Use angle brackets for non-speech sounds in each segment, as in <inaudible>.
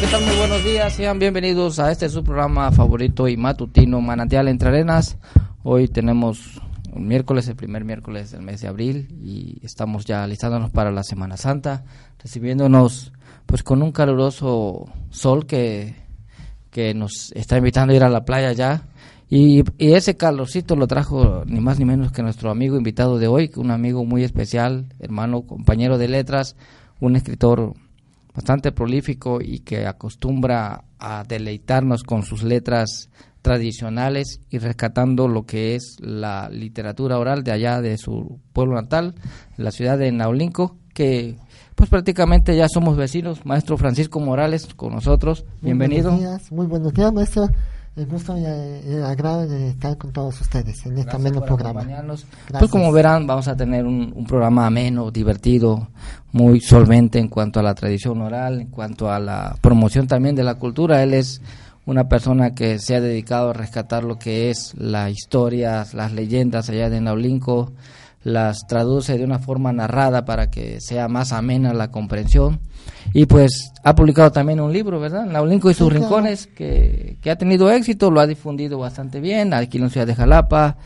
¿qué tal? Muy buenos días. Sean bienvenidos a este su programa favorito y matutino Manantial entre arenas. Hoy tenemos un miércoles, el primer miércoles del mes de abril y estamos ya listándonos para la Semana Santa, recibiéndonos pues con un caluroso sol que que nos está invitando a ir a la playa ya. Y, ese calorcito lo trajo ni más ni menos que nuestro amigo invitado de hoy, un amigo muy especial, hermano, compañero de letras, un escritor bastante prolífico y que acostumbra a deleitarnos con sus letras tradicionales y rescatando lo que es la literatura oral de allá de su pueblo natal, la ciudad de Naulinco, que pues prácticamente ya somos vecinos. Maestro Francisco Morales con nosotros, bienvenido. Buenos días, muy buenos días, maestro. El gusto y el agrado de estar con todos ustedes en este ameno programa. Pues como verán, vamos a tener un, un, programa ameno, divertido, muy solvente en cuanto a la tradición oral, en cuanto a la promoción también de la cultura. Él es una persona que se ha dedicado a rescatar lo que es la historia, las leyendas allá de Naulinco, las traduce de una forma narrada para que sea más amena la comprensión. Y pues ha publicado también un libro, ¿verdad? Naulinco y sus rincones, que, que, ha tenido éxito, lo ha difundido bastante bien, aquí en la ciudad de Jalapa,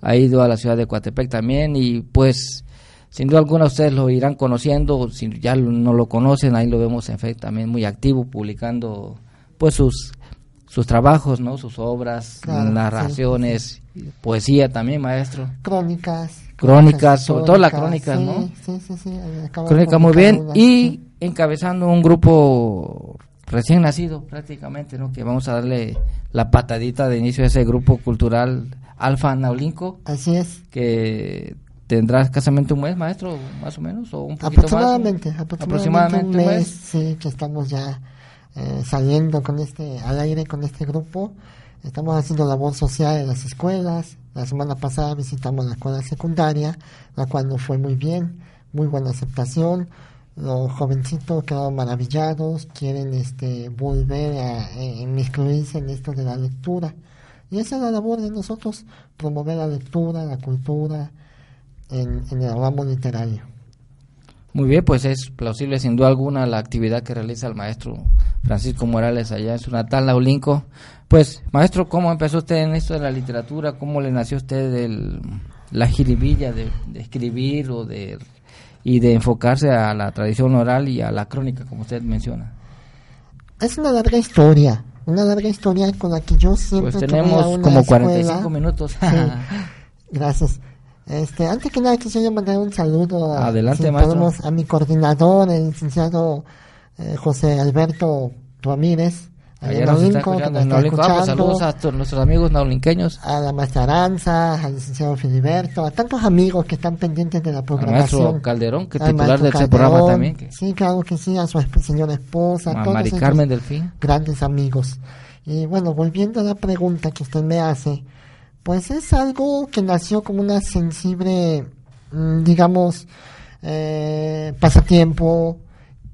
ha ido a la ciudad de Coatepec también, y pues sin duda alguna ustedes lo irán conociendo, si ya no lo conocen, ahí lo vemos en efecto también muy activo, publicando pues sus sus trabajos, ¿no? Sus obras, narraciones, poesía también, maestro. Crónicas crónicas, sobre todo las crónicas, ¿no? Sí, sí, sí. Crónica muy bien. Y encabezando un grupo recién nacido prácticamente, ¿no? Que vamos a darle la patadita de inicio a ese grupo cultural Alfa Naulinco. Así es. Que tendrá escasamente un mes, maestro, más o menos, o un poquito aproximadamente, más. Aproximadamente, un mes, Sí, que estamos ya eh, saliendo con este, al aire con este grupo. Estamos haciendo labor social en las escuelas, la semana pasada visitamos la escuela secundaria, la cual nos fue muy bien, muy buena aceptación. Los jovencitos quedaron maravillados, quieren este, volver a eh, inmiscuirse en esto de la lectura. Y esa es la labor de nosotros, promover la lectura, la cultura en, en el ramo literario. Muy bien, pues es plausible sin duda alguna la actividad que realiza el maestro Francisco Morales allá en su natal Naulinco. Pues, maestro, ¿cómo empezó usted en esto de la literatura? ¿Cómo le nació usted del, la jiribilla de, escribir o de y de enfocarse a la tradición oral y a la crónica, como usted menciona? Es una larga historia, una larga historia con la que yo siempre Pues tenemos como 45 minutos. <laughs> Gracias. Este, antes que nada quisiera mandar un saludo a, Adelante, maestro. a mi coordinador, el licenciado eh, José Alberto Ramírez, Allá nos está escuchando, está escuchando, saludos a nuestros amigos naulinqueños. A la maestra Aranza, al licenciado Filiberto, a tantos amigos que están pendientes de la programación. Al maestro Calderón, que es titular de este programa también. Sí, claro que sí, a su señora esposa, a todos Mari Carmen Delfín. Grandes amigos. Y bueno, volviendo a la pregunta que usted me hace, pues es algo que nació como una sensible, mm, digamos, eh, pasatiempo.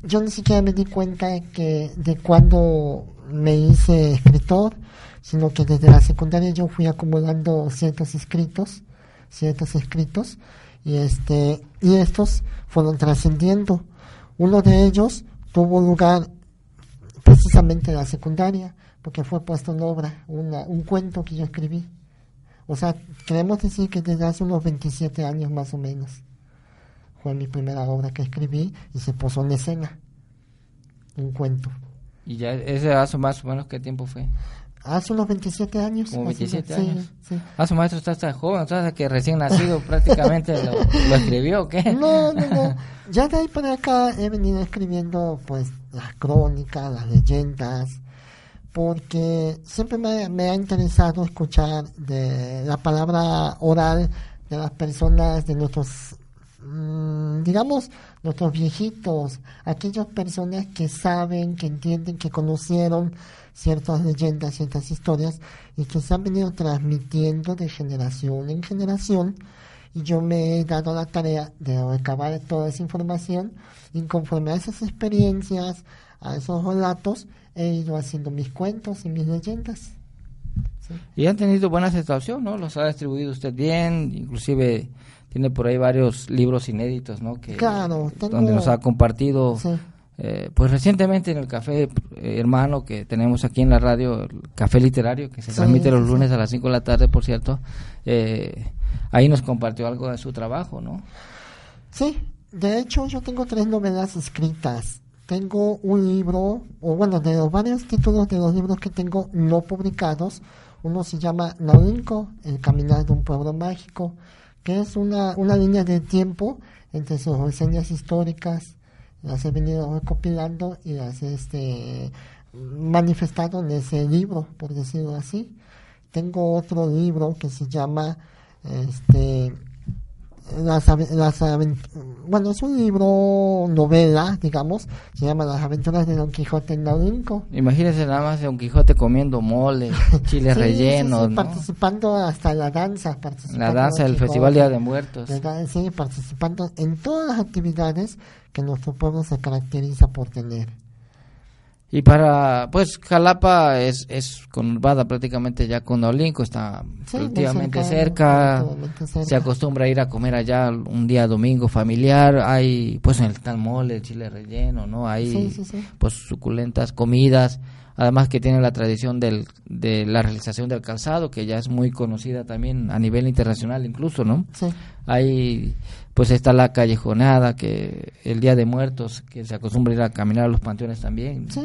Yo ni siquiera me di cuenta que de cuando me hice escritor, sino que desde la secundaria yo fui acumulando ciertos escritos, ciertos escritos, y este, y estos fueron trascendiendo. Uno de ellos tuvo lugar precisamente en la secundaria, porque fue puesto en obra una, un cuento que yo escribí, O sea, queremos decir que desde hace unos 27 años más o menos fue mi primera obra que escribí y se posó en escena, un cuento. ¿Y ya ese hace más o menos qué tiempo fue? Hace unos 27 años. Como más o 27 menos, años. Sí, sí. Ah, su maestro está tan joven, sea, que recién nacido <laughs> prácticamente lo, lo escribió, ¿o qué? No, no, no. <laughs> Ya de ahí para acá he venido escribiendo pues las crónicas, las leyendas, porque siempre me, me ha interesado escuchar de la palabra oral de las personas, de nuestros, digamos, nuestros viejitos, aquellas personas que saben, que entienden, que conocieron ciertas leyendas, ciertas historias y que se han venido transmitiendo de generación en generación y yo me he dado la tarea de recabar toda esa información y conforme a esas experiencias, a esos relatos, he ido haciendo mis cuentos y mis leyendas. Y han tenido buena aceptación, ¿no? Los ha distribuido usted bien, inclusive tiene por ahí varios libros inéditos, ¿no? Que, Claro, tengo- Donde nos ha compartido, Sí. eh, pues recientemente en el café eh, hermano que tenemos aquí en la radio, el café literario, que se Sí, transmite los lunes sí. a las 5 de la tarde, por cierto, eh, ahí nos compartió algo de su trabajo, ¿no? Sí, de hecho yo tengo tres novelas escritas. Tengo un libro, o bueno, de los varios títulos de los libros que tengo no publicados, uno se llama Naulinco, El Caminar de un Pueblo Mágico, que es una, una línea de tiempo entre sus reseñas históricas, las he venido recopilando y las he este, manifestado en ese libro, por decirlo así. Tengo otro libro que se llama este, las, las bueno es un libro novela digamos se llama las aventuras de Don Quijote en Naulinco Imagínense nada más Don Quijote comiendo mole, <laughs> chiles Sí, rellenos, sí, ¿no? participando hasta la danza participando La danza del Festival Día de Muertos. sí participando en todas las actividades que nuestro pueblo se caracteriza por tener Y para, pues Jalapa es, es conurbada prácticamente ya con Naulinco, está Sí, relativamente cerca, se acostumbra a ir a comer allá un día domingo familiar, hay pues el tal mole, el chile relleno, ¿no? Hay Sí, sí, sí. pues suculentas comidas, además que tiene la tradición del, de la realización del calzado, que ya es muy conocida también a nivel internacional incluso, ¿no? sí Ahí pues está la callejonada, que el Día de Muertos, que se acostumbra ir a caminar a los panteones también. sí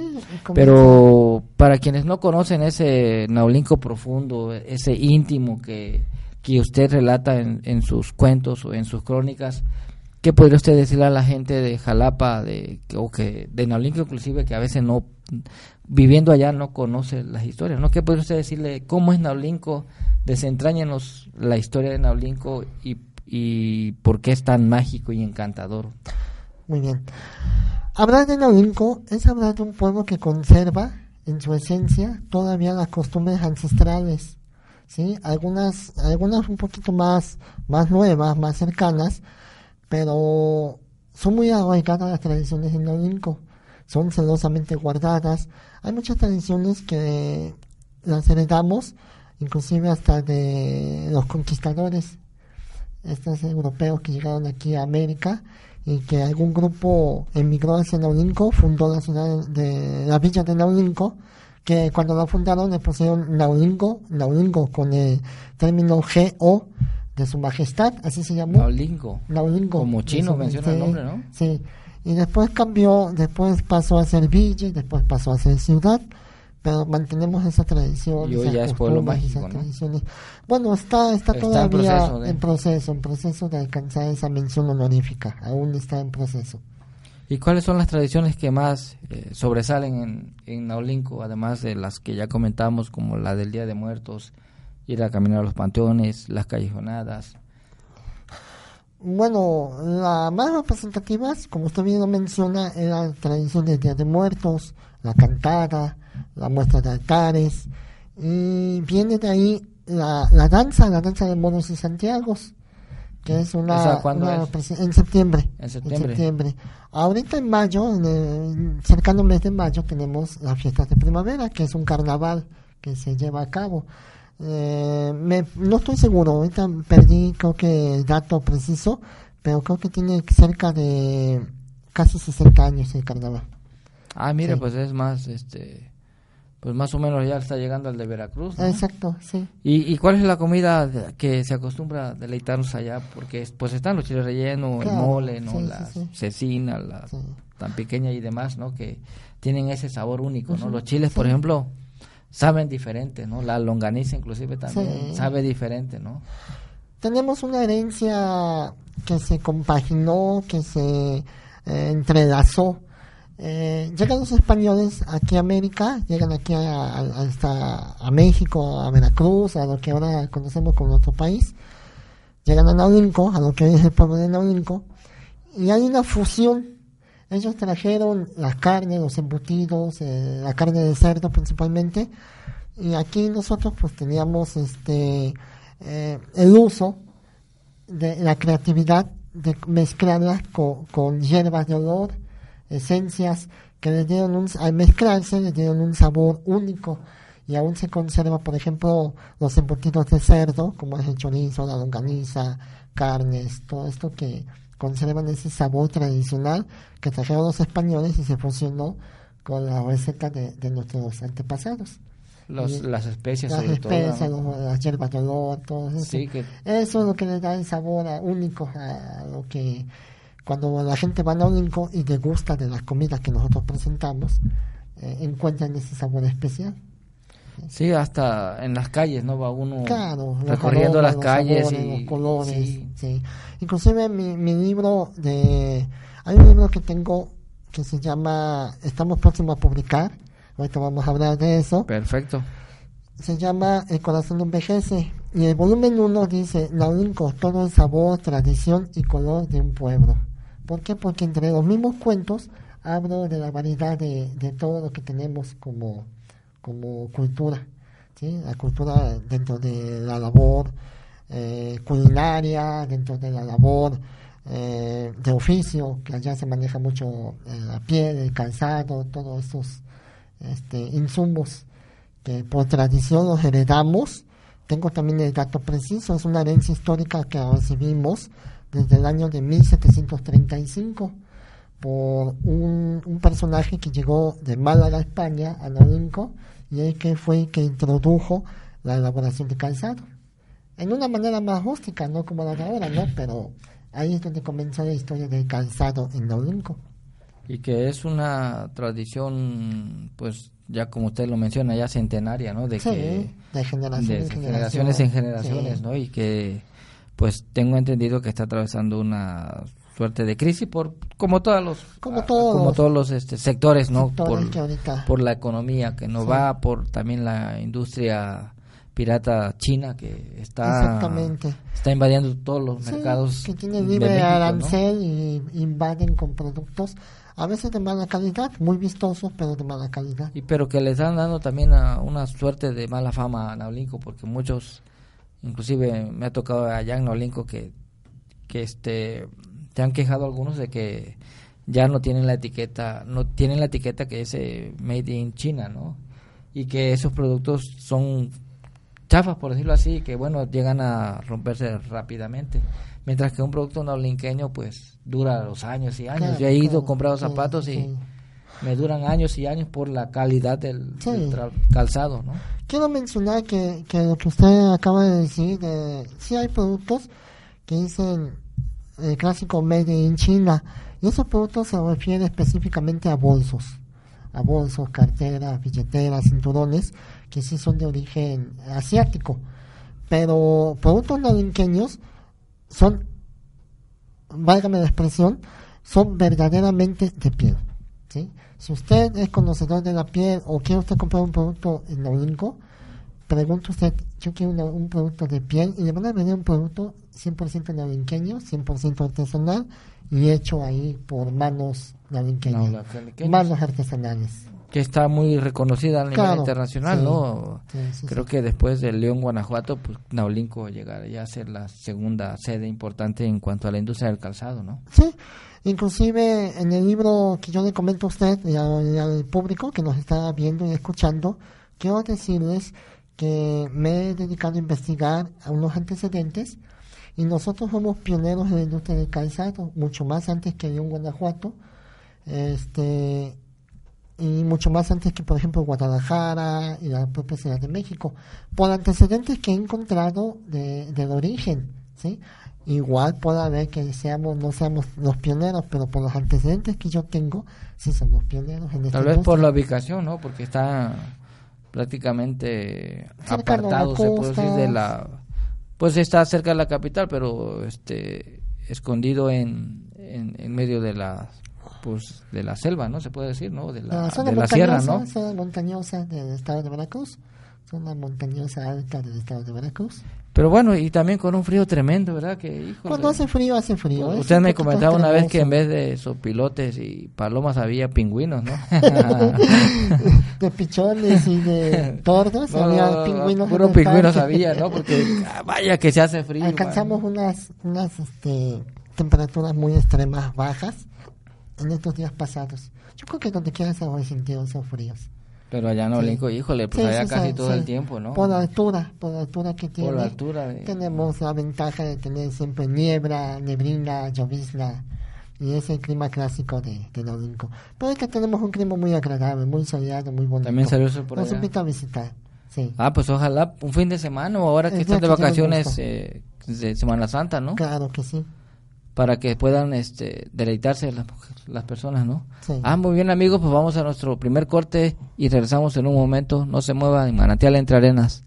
Pero para quienes no conocen ese naulinco profundo, ese íntimo que, que usted relata en, en sus cuentos o en sus crónicas, ¿qué podría usted decirle a la gente de Jalapa de, o que de Naulinco inclusive que a veces no, viviendo allá no conoce las historias, ¿no? ¿Qué podría usted decirle? ¿Cómo es Naulinco? Desentrañenos la historia de Naulinco y, y por qué es tan mágico y encantador. Muy bien. Hablar de Naulinco es hablar de un pueblo que conserva en su esencia todavía las costumbres ancestrales, ¿sí? Algunas, algunas un poquito más, más nuevas, más cercanas, pero son muy arraigadas las tradiciones de Naulinco, son celosamente guardadas. Hay muchas tradiciones que las heredamos, inclusive hasta de los conquistadores, estos europeos que llegaron aquí a América y que algún grupo emigró hacia Naulinco, fundó la ciudad de la villa de Naulinco, que cuando la fundaron le pusieron Naulinco, Naulinco con el término GO de su majestad, así se llamó. Naulinco. Naulinco. Como chino menciona el nombre, ¿no? Sí. Y después cambió, después pasó a ser villa, y después pasó a ser ciudad, pero mantenemos esa tradición. Y esas. Bueno, está, está, Está en todavía proceso de- en proceso, en proceso de alcanzar esa mención honorífica, aún está en proceso. ¿Y cuáles son las tradiciones que más eh, sobresalen en, en Naulinco, además de las que ya comentamos, como la del Día de Muertos, ir a caminar a los panteones, las callejonadas? Bueno, las más representativas, como usted bien lo menciona, es la tradición del Día de Muertos, la cantada, la muestra de altares, y viene de ahí la, la danza, la danza de moros y santiagos, que es una, ¿Esa cuándo una es? represe- en septiembre. En septiembre. septiembre. Ahorita en mayo, en el cercano mes de mayo, tenemos las fiestas de primavera, que es un carnaval que se lleva a cabo. Eh, me, no estoy seguro, ahorita perdí creo que el dato preciso, pero creo que tiene cerca de casi 60 años el carnaval. Ah, mire, Sí. pues es más, este, pues más o menos ya está llegando al de Veracruz. ¿no? Exacto, sí. ¿Y, ¿Y cuál es la comida que se acostumbra a deleitarnos allá? Porque pues están los chiles rellenos, el mole, ¿no? sí, la sí. cecina, la tan pequeña y demás, ¿no? Que tienen ese sabor único, ¿no? Los chiles, por ejemplo, saben diferente, ¿no? La longaniza inclusive también sabe diferente, ¿no? tenemos una herencia que se compaginó, que se eh, entrelazó. Eh, llegan los españoles aquí a América, llegan aquí a, a- hasta a México, a Veracruz, a lo que ahora conocemos como nuestro país. Llegan a Naulinco, a lo que es el pueblo de Naulinco, y hay una fusión. Ellos trajeron las carnes, los embutidos, eh, la carne de cerdo principalmente, y aquí nosotros pues teníamos este eh, el uso de la creatividad de mezclarlas con, con hierbas de olor, esencias que les dieron un, al mezclarse les dieron un sabor único y aún se conserva, por ejemplo, los embutidos de cerdo, como es el chorizo, la longaniza, carnes, todo esto que conservan ese sabor tradicional que trajeron los españoles y se fusionó con la receta de, de nuestros antepasados. Los, Y las especias Las sobre especias, todo. las hierbas de olor, todo eso. Sí, que Eso es lo que le da el sabor a- único a lo que cuando la gente va a Naulinco y degusta de las comidas que nosotros presentamos, eh, encuentran ese sabor especial. Sí, hasta en las calles, ¿no? Va uno Claro, recorriendo las calles sabores, y los colores, sí. sí. Inclusive mi, mi libro de hay un libro que tengo que se llama estamos próximos a publicar. Ahorita vamos a hablar de eso. perfecto. se llama El corazón no envejece y el volumen 1 dice Naulinco, todo el sabor, tradición y color de un pueblo. ¿Por qué? Porque entre los mismos cuentos hablo de la variedad de, de todo lo que tenemos como, como cultura. ¿sí? La cultura dentro de la labor eh, culinaria, dentro de la labor eh, de oficio, que allá se maneja mucho eh, la piel, el calzado, todos estos este, insumos que por tradición los heredamos. Tengo también el dato preciso, es una herencia histórica que recibimos desde el año de 1735 por un, un personaje que llegó de Málaga, España, a Naulinco, y el que fue el que introdujo la elaboración de calzado. En una manera más rústica, no como la de ahora, ¿no? Pero ahí es donde comenzó la historia del calzado en Naulinco. Y que es una tradición, pues ya como usted lo menciona, ya centenaria, ¿no? De Sí, que de generaciones en generaciones, Sí. ¿no? Y que pues tengo entendido que está atravesando una suerte de crisis por como todos los Como ah, todos como todos los este, sectores, ¿no? sectores por, la economía que no Sí. va, por también la industria pirata china que está está invadiendo todos los Sí, mercados que tienen de libre México, ¿no? arancel y invaden con productos a veces de mala calidad, muy vistosos, pero de mala calidad. Y pero que le están dando también a una suerte de mala fama a Naulinco porque muchos inclusive me ha tocado allá en Naulinco que que este te han quejado algunos de que ya no tienen la etiqueta no tienen la etiqueta que es eh, made in China no y que esos productos son chafas por decirlo así que bueno llegan a romperse rápidamente. Mientras que un producto naulinqueño pues dura los años y años. Claro, yo he ido claro, comprado sí, zapatos y sí. Me duran años y años por la calidad del, Sí. del tra- calzado, ¿no? Quiero mencionar que, que lo que usted acaba de decir, de, sí hay productos que dicen el clásico Made in China, y esos productos se refieren específicamente a bolsos, a bolsos, carteras, billeteras, cinturones, que sí son de origen asiático, pero productos naulinqueños son, válgame la expresión, son verdaderamente de piel. ¿sí? Si usted es conocedor de la piel o quiere usted comprar un producto en Naulinco, pregunta usted, yo quiero una- un producto de piel y le van a vender un producto 100% naulinqueño, 100% artesanal y hecho ahí por manos naulinqueñas, Naulinqueñas. manos artesanales. Que está muy reconocida a nivel Claro, internacional, sí. ¿no? Sí, sí, Creo que después de León, Guanajuato, pues Naulinco llegaría a ser la segunda sede importante en cuanto a la industria del calzado, ¿no? Sí, inclusive en el libro que yo le comento a usted y al, público que nos está viendo y escuchando, quiero decirles que me he dedicado a investigar unos antecedentes y nosotros somos pioneros en la industria del calzado, mucho más antes que León, Guanajuato. Este, y mucho más antes que, por ejemplo, Guadalajara y la propia Ciudad de México, por antecedentes que he encontrado de, del origen, ¿sí? Igual puede haber que seamos, no seamos los pioneros, pero por los antecedentes que yo tengo, sí somos pioneros en Tal vez por la ubicación, ¿no? Porque está prácticamente Cerca apartado, se puede decir, de la... Pues está cerca de la capital, pero este escondido en, en, en medio de la pues de la selva, ¿no? Se puede decir, ¿no? De la, La zona de la sierra, ¿no? zona montañosa del estado de Veracruz, zona montañosa alta del estado de Veracruz. Pero bueno, y también con un frío tremendo, ¿verdad? Que, híjole. Cuando hace frío, hace frío. es Usted me comentaba una vez que en vez de sopilotes y palomas había pingüinos, ¿no? <laughs> de pichones y de tordos, <laughs> No, había no, no, pingüinos. Puro pingüinos había, ¿no? Porque ah, vaya que se hace frío. Alcanzamos man. unas, unas este, temperaturas muy extremas, bajas, en estos días pasados. Yo creo que donde quiera se han sentido esos fríos. Pero allá no, Sí. Lincoln, híjole, pues Sí, allá sí, casi todo el tiempo, ¿no? Por la altura, por la altura que tiene. Por la altura de- Tenemos la ventaja de tener siempre niebla, neblina, llovizna. Y es el clima clásico de, de Olinco. Pero es que tenemos un clima muy agradable, muy soleado, muy bonito. También salió eso por Nos allá. invita a visitar. Sí. Ah, pues ojalá un fin de semana o ahora que El están de vacaciones eh, de Semana Santa, ¿no? Claro que sí. Para que puedan este, deleitarse las, las personas, ¿no? Sí. Ah, muy bien amigos, pues vamos a nuestro primer corte y regresamos en un momento. No se mueva en Manantial Entre Arenas.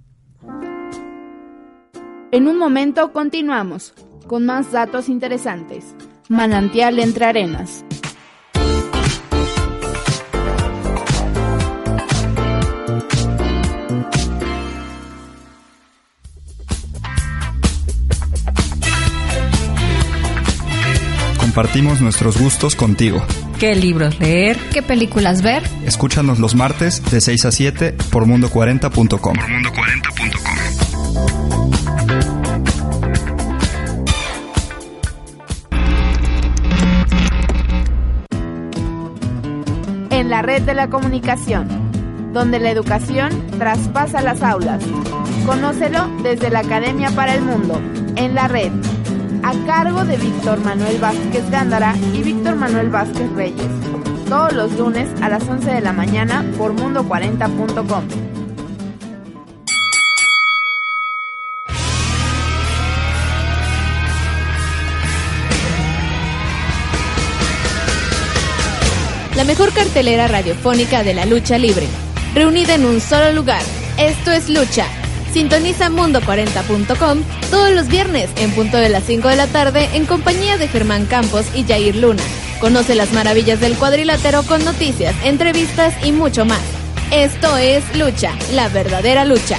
En un momento continuamos con más datos interesantes. Manantial entre arenas. Compartimos nuestros gustos contigo. ¿Qué libros leer? ¿Qué películas ver? Escúchanos los martes de 6 a 7 por mundo40.com. En la red de la comunicación, donde la educación traspasa las aulas. Conócelo desde la Academia para el Mundo, en la red, a cargo de Víctor Manuel Vázquez Gándara y Víctor Manuel Vázquez Reyes. Todos los lunes a las 11 de la mañana por mundo40.com. La mejor cartelera radiofónica de la lucha libre, reunida en un solo lugar. Esto es Lucha. Sintoniza mundo40.com todos los viernes en punto de las 5 de la tarde en compañía de Germán Campos y Jair Luna. Conoce las maravillas del cuadrilátero con noticias, entrevistas y mucho más. Esto es Lucha, la verdadera lucha.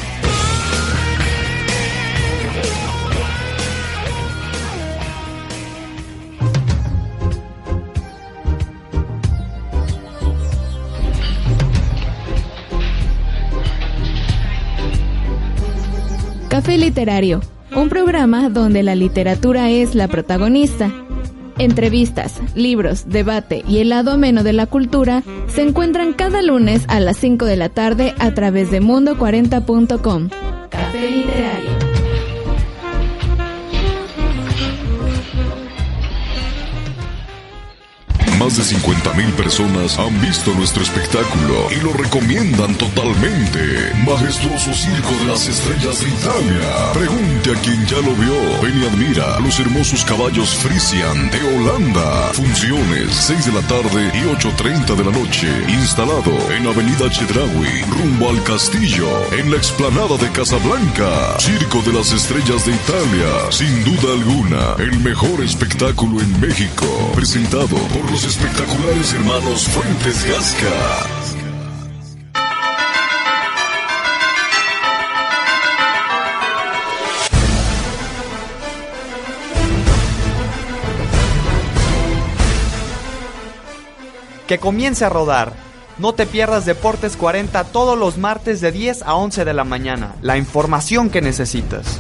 Café Literario, un programa donde la literatura es la protagonista. Entrevistas, libros, debate y el lado ameno de la cultura se encuentran cada lunes a las 5 de la tarde a través de mundo40.com. Café Literario. De 50.000 personas han visto nuestro espectáculo y lo recomiendan totalmente. Majestuoso Circo de las Estrellas de Italia. Pregunte a quien ya lo vio. Ven y admira los hermosos caballos Frisian de Holanda. Funciones 6 de la tarde y 8.30 de la noche. Instalado en Avenida Chedraui, rumbo al castillo, en la explanada de Casablanca. Circo de las Estrellas de Italia. Sin duda alguna, el mejor espectáculo en México. Presentado por los espectaculares hermanos Fuentes Gasca. que comience a rodar. No te pierdas Deportes 40 todos los martes de 10 a 11 de la mañana. La información que necesitas.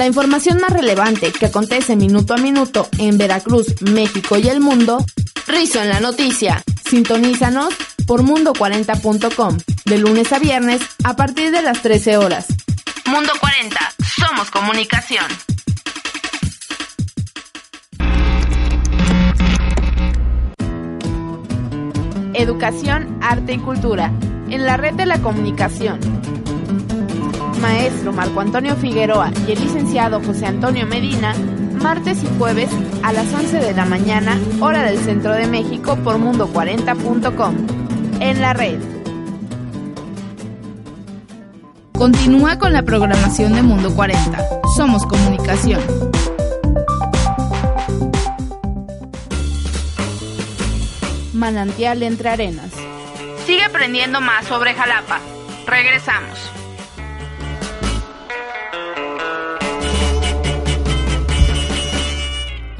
La información más relevante que acontece minuto a minuto en Veracruz, México y el mundo, Rizo en la noticia. Sintonízanos por mundo40.com de lunes a viernes a partir de las 13 horas. Mundo 40, Somos comunicación. Educación, arte y cultura en la red de la comunicación. Maestro Marco Antonio Figueroa y el licenciado José Antonio Medina, martes y jueves a las 11 de la mañana, hora del centro de México por mundo40.com. En la red. Continúa con la programación de Mundo 40. Somos comunicación. Manantial entre arenas. Sigue aprendiendo más sobre Jalapa. Regresamos.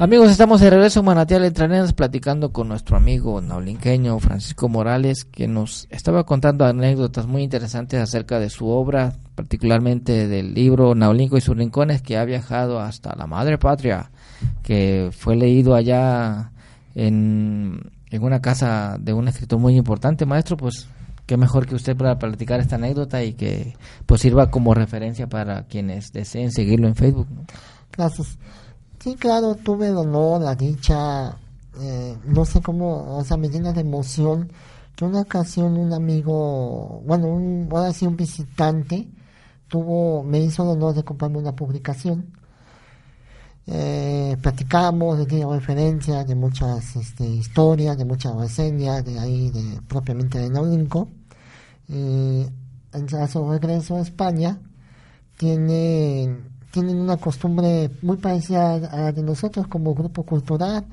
Amigos, estamos de regreso en Manantial entre arenas platicando con nuestro amigo naulinqueño Francisco Morales, que nos estaba contando anécdotas muy interesantes acerca de su obra, particularmente del libro Naulinco y sus rincones, que ha viajado hasta la madre patria, que fue leído allá en, en una casa de un escritor muy importante, maestro, pues qué mejor que usted para platicar esta anécdota y que pues sirva como referencia para quienes deseen seguirlo en Facebook. Gracias. Sí, claro, tuve el honor, la dicha, eh, no sé cómo, o sea, me llena de emoción que una ocasión un amigo, bueno, un, ahora sí un visitante, tuvo, me hizo el honor de comprarme una publicación. Eh, platicamos, le di referencias de muchas este, historias, de muchas reseñas, de ahí, de, propiamente de Naulinco. Y en a su regreso a España, tienen tienen una costumbre muy parecida a la de nosotros como grupo cultural.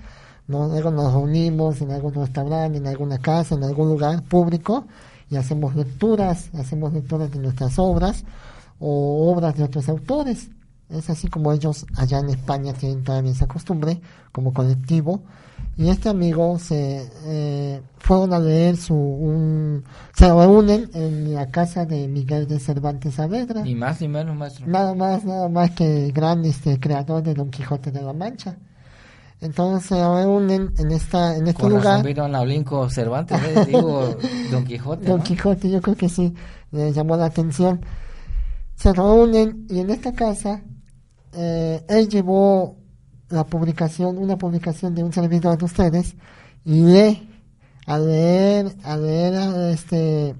¿no? Luego nos reunimos en algún restaurante, en alguna casa, en algún lugar público y hacemos lecturas, hacemos lecturas de nuestras obras o obras de otros autores. Es así como ellos allá en España tienen todavía esa costumbre como colectivo. Y este amigo se eh, fueron a leer su un, se reúnen en la casa de Miguel de Cervantes Saavedra. Ni más ni menos, maestro. Nada más, nada más que el gran este, creador de Don Quijote de la Mancha. Entonces se reúnen en esta en este Con lugar. vino Naulinco Cervantes, ¿eh? digo <laughs> Don Quijote. Don ¿no? Quijote, yo creo que sí, le llamó la atención. Se reúnen y en esta casa eh, él llevó la publicación, una publicación de un servidor de ustedes y lee, al leer, al leer este,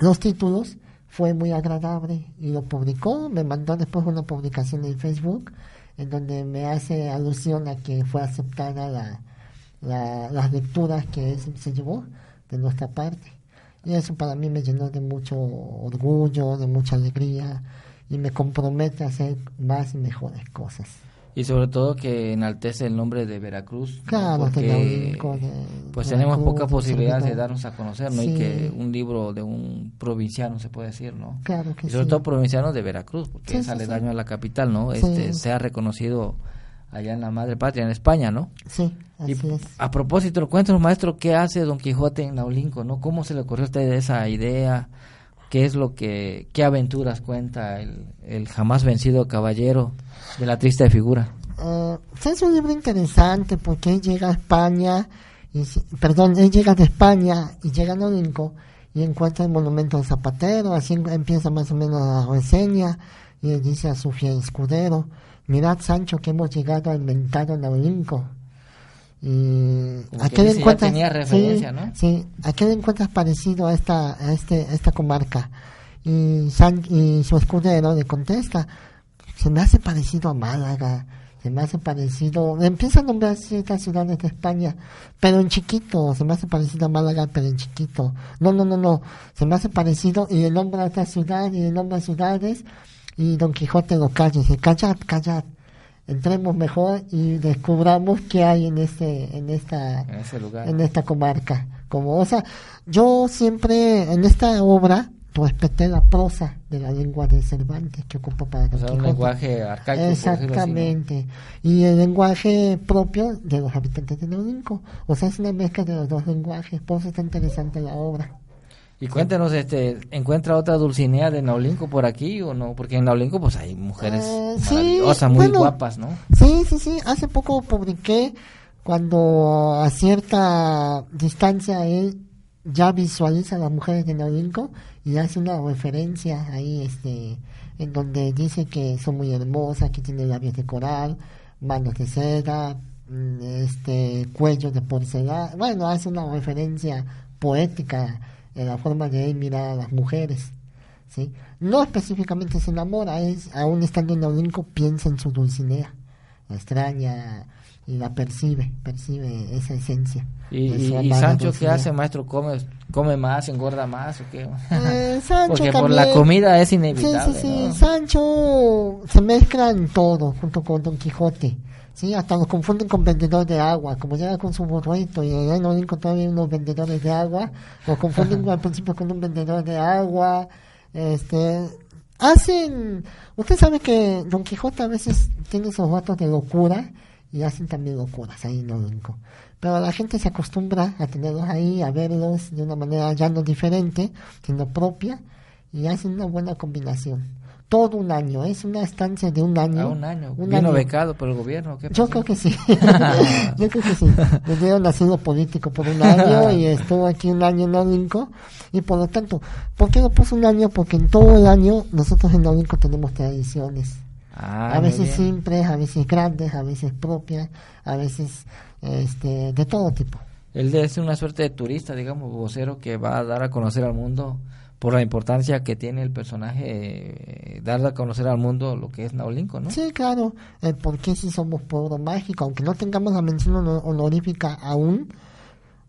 los títulos fue muy agradable y lo publicó, me mandó después una publicación en Facebook en donde me hace alusión a que fue aceptada la, la- las lecturas que se- se llevó de nuestra parte. Y eso para mí me llenó de mucho orgullo, de mucha alegría y me compromete a hacer más y mejores cosas. Y sobre todo que enaltece el nombre de Veracruz. Claro, de Porque de pues Veracruz, tenemos pocas de posibilidades de darnos a conocer, ¿no? Sí. Y que un libro de un provinciano, se puede decir, ¿no? Claro que y sobre sí. todo provinciano de Veracruz, porque Sí, es sí, aledaño sí. a la capital, ¿no? Este, sea reconocido allá en la madre patria, en España, ¿no? Sí, Y así es. a propósito, cuéntanos, maestro, ¿qué hace Don Quijote en Naulinco, no? ¿Cómo se le ocurrió a usted esa idea? ¿Qué es lo que, qué aventuras cuenta el, el jamás vencido caballero de la triste figura? Eh, es un libro interesante porque él llega a España, perdón, él llega de España y llega a Norinco y encuentra el monumento del Zapatero, así em- empieza más o menos la reseña y le dice a su fiel escudero, mirad Sancho que hemos llegado al inventado Norinco. ¿A qué le dice, encuentras? tenía referencia, sí, ¿no? sí, ¿a qué le encuentras parecido a esta, a este, a esta comarca? Y, San, y su escudero le contesta, se me hace parecido a Málaga, se me hace parecido, empieza a nombrar ciertas ciudades de España, pero en chiquito, se me hace parecido a Málaga, pero en chiquito. No, no, no, no, se me hace parecido y le nombra otra ciudad y le nombra ciudades y Don Quijote lo calla dice, callad, callad, entremos mejor y descubramos qué hay en este, en esta, En ese lugar. en esta comarca. Como, o sea, yo siempre en esta obra respeté la prosa de la lengua de Cervantes que ocupa para O sea, un lenguaje arcaico. Exactamente. Y el lenguaje propio de los habitantes de Naulinco. O sea, es una mezcla de los dos lenguajes. Por eso está interesante la obra. Y cuéntanos, este, ¿encuentra otra Dulcinea de Naulinco por aquí o no? Porque en Naulinco pues hay mujeres Eh, sí, muy bueno. guapas, ¿no? Sí, sí, sí. Hace poco publiqué cuando a cierta distancia él ya visualiza a las mujeres de Naulinco y hace una referencia ahí este en donde dice que son muy hermosas, que tienen labios de coral, manos de seda, mm, este cuello de porcelana, bueno, hace una referencia poética en la forma de él mirar a las mujeres. ¿sí? No específicamente se enamora, es, aún estando en Naulinco piensa en su Dulcinea, la extraña y la percibe, percibe esa esencia. ¿Y, y- y Sancho qué hace, maestro? ¿Come, come más, engorda más o qué? Eh, <laughs> Sancho Porque por la también- comida es Sí, inevitable. sí, sí. ¿no? Sancho se mezcla en todo junto con Don Quijote. Sí, hasta lo confunden con vendedor de agua, como llega con su burrito y allá en Olinco todavía hay unos vendedores de agua, lo confunden <laughs> al principio con un vendedor de agua, este, hacen, usted sabe que Don Quijote a veces tiene esos ratos de locura y hacen también locuras ahí en Olinco. Pero la gente se acostumbra a tenerlos ahí, a verlos de una manera ya no diferente, sino propia, y hacen una buena combinación. Todo un año, es una estancia de un año. A un año. un Vino año. becado por el gobierno. ¿qué Yo creo que sí. <laughs> Yo creo que sí. Le dieron asilo político por un año y estuvo aquí un año en Olinco. Y por lo tanto, ¿por qué lo puso un año? Porque en todo el año nosotros en Olinco tenemos tradiciones. Ah, a veces simples, a veces grandes, a veces propias, a veces este, de todo tipo. Él es una suerte de turista, digamos, vocero que va a dar a conocer al mundo por la importancia que tiene el personaje, eh, dar a conocer al mundo lo que es Naulinco, ¿no? Sí, claro, el por qué si somos pueblo mágico, aunque no tengamos la mención hono- honorífica aún,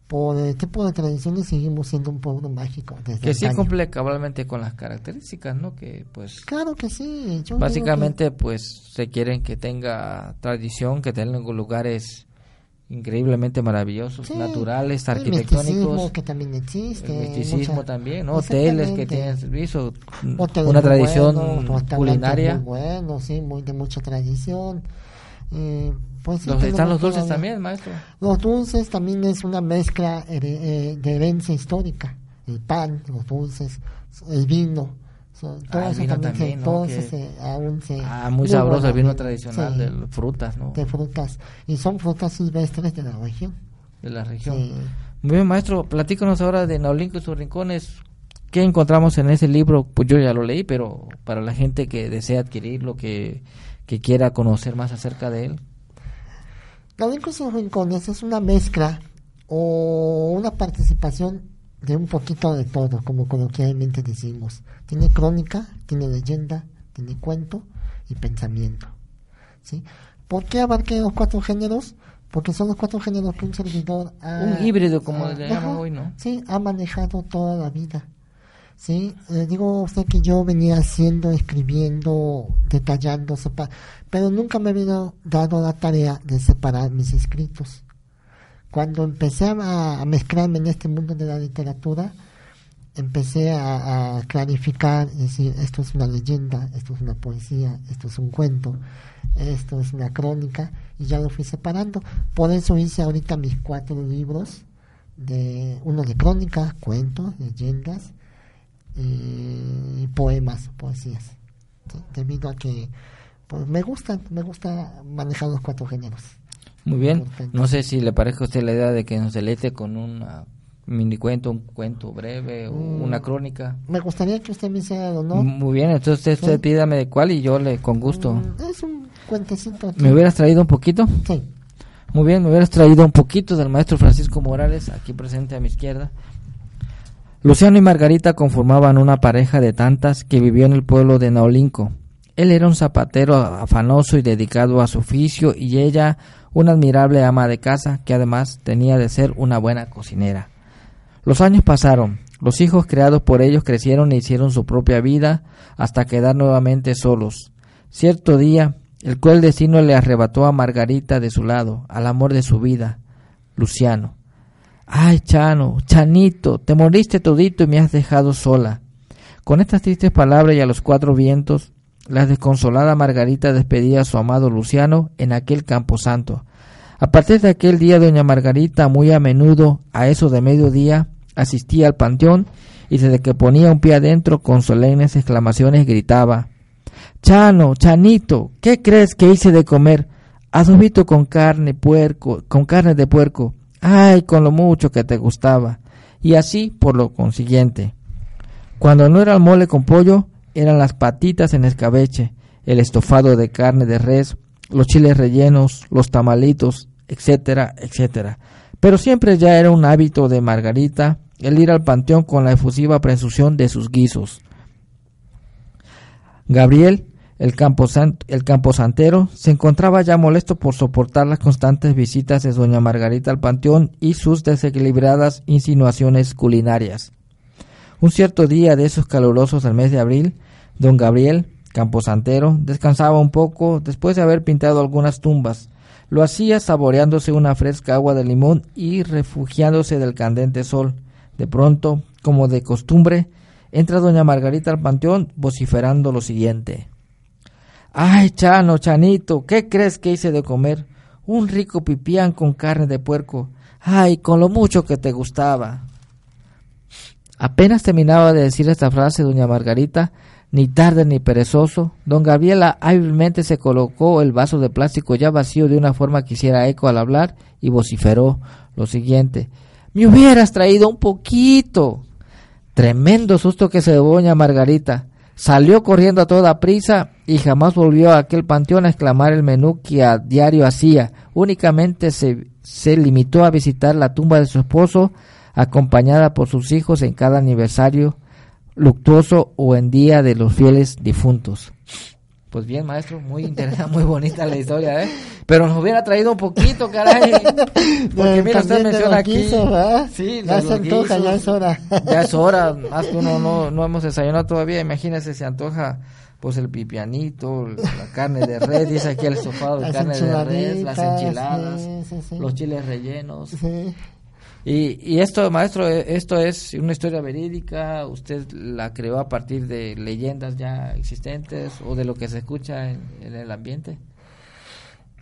por el tipo de tradiciones seguimos siendo un pueblo mágico. Desde Que sí cumple cabalmente con las características, ¿no? Que pues Claro que sí. yo básicamente pues se quieren que tenga tradición, que tenga lugares increíblemente maravillosos, Sí, naturales, el arquitectónicos. que también existe. El misticismo mucha- también, ¿no? Hoteles que tienen servicio, Hoteles una tradición buenos, culinaria. Muy bueno, sí, muy de mucha tradición. Eh, pues Los, están los dulces también, maestro. Los dulces también es una mezcla here- eh, de herencia histórica. El pan, los dulces, el vino. So- todo Ah, eso vino también, se- también, ¿no? todo Que- eso se- aún se... Ah, muy sabroso el vino tradicional sí, de frutas, ¿no? de frutas. Y son frutas silvestres de la región. De la región. Sí. Muy bien, maestro, platícanos ahora de Naulinco y sus rincones. ¿Qué encontramos en ese libro? Pues yo ya lo leí, pero para la gente que desea adquirirlo, que, que quiera conocer más acerca de él. Naulinco y sus rincones es una mezcla o una participación de un poquito de todo, como coloquialmente decimos. Tiene crónica, tiene leyenda, tiene cuento y pensamiento. ¿sí? ¿Por qué abarqué los cuatro géneros? Porque son los cuatro géneros que un servidor ha... Un híbrido, como le ajá, llaman hoy, ¿no? Sí, ha manejado toda la vida. Sí, le digo a usted que yo venía haciendo, escribiendo, detallando, sepa- pero nunca me había dado la tarea de separar mis escritos. Cuando empecé a, mezclarme en este mundo de la literatura, empecé a, clarificar, es decir, esto es una leyenda, esto es una poesía, esto es un cuento, esto es una crónica, y ya lo fui separando. Por eso hice ahorita mis cuatro libros, de uno de crónicas, cuentos, leyendas y poemas, poesías. ¿sí? Debido a que pues, me gustan, me gusta manejar los cuatro géneros. Muy bien. Importante. No sé si le parece a usted la idea de que nos deleite con un mini cuento, un cuento breve o Mm. una crónica. Me gustaría que usted me hiciera el honor. Muy bien, entonces usted Sí. pídame de cuál y yo le con gusto. Mm, Es un cuentecito. aquí. ¿Me hubieras traído un poquito? Sí. Muy bien, me hubieras traído un poquito del maestro Francisco Morales, aquí presente a mi izquierda. Luciano y Margarita conformaban una pareja de tantas que vivió en el pueblo de Naulinco. Él era un zapatero afanoso y dedicado a su oficio y ella una admirable ama de casa que además tenía de ser una buena cocinera. Los años pasaron, los hijos creados por ellos crecieron e hicieron su propia vida hasta quedar nuevamente solos. Cierto día, el cruel destino le arrebató a Margarita de su lado, al amor de su vida, Luciano. Ay, Chano, Chanito, te moriste todito y me has dejado sola. Con estas tristes palabras y a los cuatro vientos, la desconsolada Margarita despedía a su amado Luciano en aquel camposanto. A partir de aquel día, doña Margarita, muy a menudo, a eso de mediodía, asistía al panteón y desde que ponía un pie adentro con solemnes exclamaciones gritaba Chano, Chanito, ¿qué crees que hice de comer? Adobito con carne, puerco, con carne de puerco. Ay, con lo mucho que te gustaba. y así por lo consiguiente. Cuando no era el mole con pollo, eran las patitas en escabeche, el estofado de carne de res, los chiles rellenos, los tamalitos, etcétera, etcétera. Pero siempre ya era un hábito de Margarita el ir al panteón con la efusiva presunción de sus guisos. Gabriel, el, el camposantero, se encontraba ya molesto por soportar las constantes visitas de doña Margarita al panteón y sus desequilibradas insinuaciones culinarias. Un cierto día de esos calurosos del mes de abril, don Gabriel, camposantero, descansaba un poco después de haber pintado algunas tumbas. Lo hacía saboreándose una fresca agua de limón y refugiándose del candente sol. De pronto, como de costumbre, entra doña Margarita al panteón vociferando lo siguiente. Ay, Chano, Chanito, ¿qué crees que hice de comer? Un rico pipián con carne de puerco. Ay, con lo mucho que te gustaba. Apenas terminaba de decir esta frase doña Margarita, ni tarde ni perezoso, don Gabriela hábilmente se colocó el vaso de plástico ya vacío de una forma que hiciera eco al hablar y vociferó lo siguiente. Me hubieras traído un poquito. Tremendo susto que se dio doña Margarita. Salió corriendo a toda prisa y jamás volvió a aquel panteón a exclamar el menú que a diario hacía. Únicamente se, se limitó a visitar la tumba de su esposo, acompañada por sus hijos en cada aniversario luctuoso o en día de los fieles difuntos. Pues bien, maestro, muy interesante, <laughs> muy bonita la historia, ¿eh? Pero nos hubiera traído un poquito, caray. <laughs> Porque mira, usted menciona aquí. sí, ya se antoja, ya es hora. <laughs> Ya es hora, más que uno no, no hemos desayunado todavía. Imagínese, se antoja pues el pipianito, la carne de red, dice aquí el sofado de carne de red, las enchiladas, los chiles rellenos. Y, y esto, maestro, e, esto es una historia verídica, usted la creó a partir de leyendas ya existentes o de lo que se escucha en, el ambiente.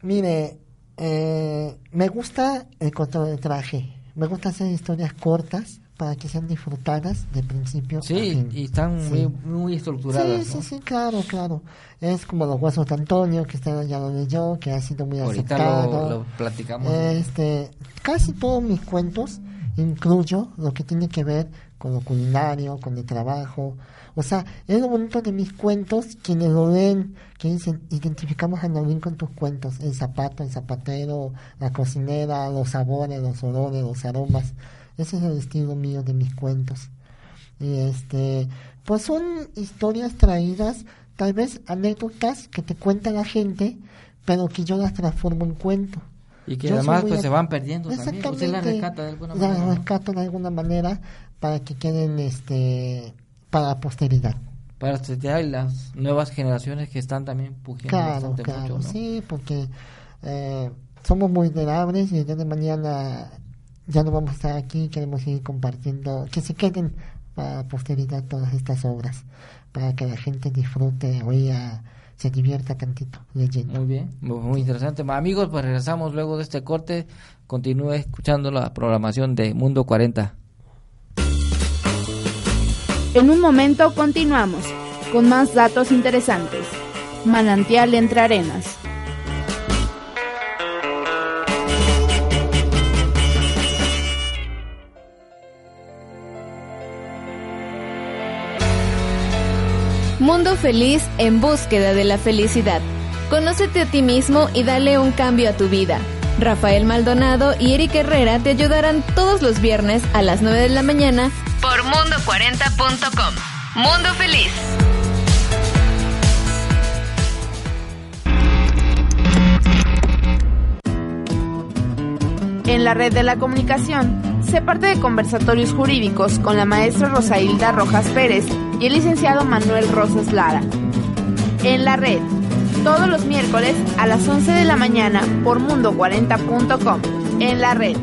Mire, eh, me gusta el cortometraje, me gusta hacer historias cortas para que sean disfrutadas de principio sí, y están muy, muy estructuradas. Sí, sí, sí, claro, claro. Es como los huesos de Antonio, que está, ya lo leyó, que ha sido muy aceptado. Lo, lo platicamos. Este, casi todos mis cuentos incluyo lo que tiene que ver con lo culinario, con el trabajo. O sea, es lo bonito de mis cuentos, quienes lo leen, que dicen, identificamos a Nolín con tus cuentos, el zapato, el zapatero, la cocinera, los sabores, los olores, los aromas. Ese es el estilo mío de mis cuentos. Y este, pues son historias traídas, tal vez anécdotas que te cuenta la gente, pero que yo las transformo en cuento. Y que además pues se van perdiendo también. Usted las rescata de alguna manera. Las rescato de alguna manera para que queden este para la posteridad. Para y las nuevas generaciones que están también pugiendo claro, claro, Sí, porque eh, somos muy vulnerables y el día de mañana ya no vamos a estar aquí, queremos seguir compartiendo, que se queden para posteridad todas estas obras, para que la gente disfrute, oiga, se divierta tantito leyendo. Muy bien, muy interesante. Amigos, pues regresamos luego de este corte. Continúe escuchando la programación de Mundo 40. En un momento continuamos con más datos interesantes. Manantial entre arenas. Mundo Feliz en búsqueda de la felicidad. Conócete a ti mismo y dale un cambio a tu vida. Rafael Maldonado y Eric Herrera te ayudarán todos los viernes a las 9 de la mañana por mundo40.com. Mundo Feliz. En la red de la comunicación se parte de conversatorios jurídicos con la maestra Rosailda Rojas Pérez y el licenciado Manuel Rosas Lara. En la red, todos los miércoles a las 11 de la mañana por mundo40.com. En la red.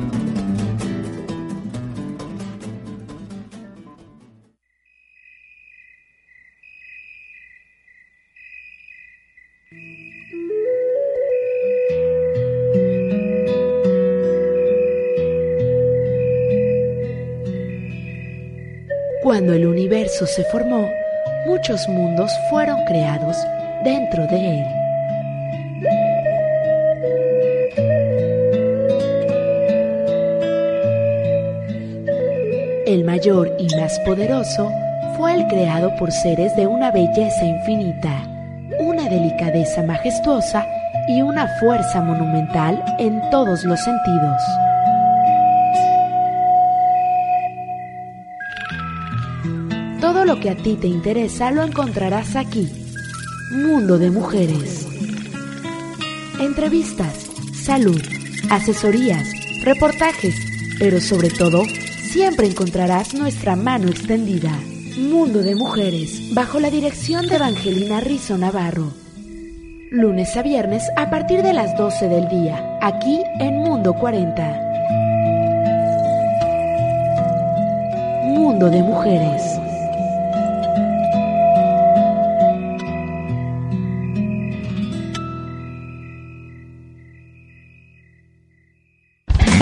Cuando el universo se formó, muchos mundos fueron creados dentro de él. El mayor y más poderoso fue el creado por seres de una belleza infinita, una delicadeza majestuosa y una fuerza monumental en todos los sentidos. Lo que a ti te interesa lo encontrarás aquí. Mundo de Mujeres. Entrevistas, salud, asesorías, reportajes, pero sobre todo, siempre encontrarás nuestra mano extendida. Mundo de Mujeres, bajo la dirección de Evangelina Rizo Navarro. Lunes a viernes a partir de las 12 del día, aquí en Mundo 40. Mundo de Mujeres.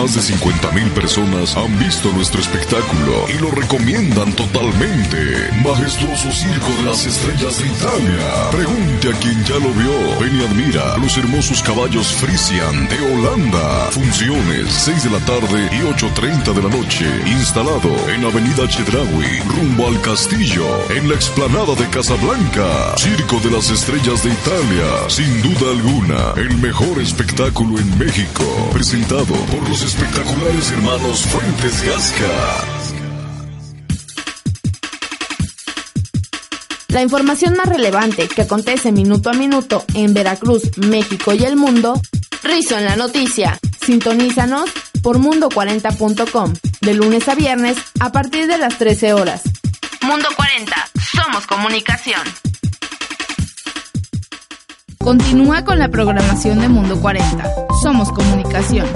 Más de 50.000 personas han visto nuestro espectáculo y lo recomiendan totalmente. Majestuoso Circo de las Estrellas de Italia. Pregunte a quien ya lo vio. Ven y admira los hermosos caballos Frisian de Holanda. Funciones 6 de la tarde y 8.30 de la noche. Instalado en Avenida Chedraui, rumbo al castillo, en la explanada de Casablanca. Circo de las Estrellas de Italia. Sin duda alguna, el mejor espectáculo en México. Presentado por los espectaculares hermanos Fuentes de Asca. La información más relevante que acontece minuto a minuto en Veracruz, México y el mundo, Rizo en la noticia. Sintonízanos por mundo40.com de lunes a viernes a partir de las 13 horas. Mundo 40, somos comunicación. Continúa con la programación de Mundo 40. Somos comunicación.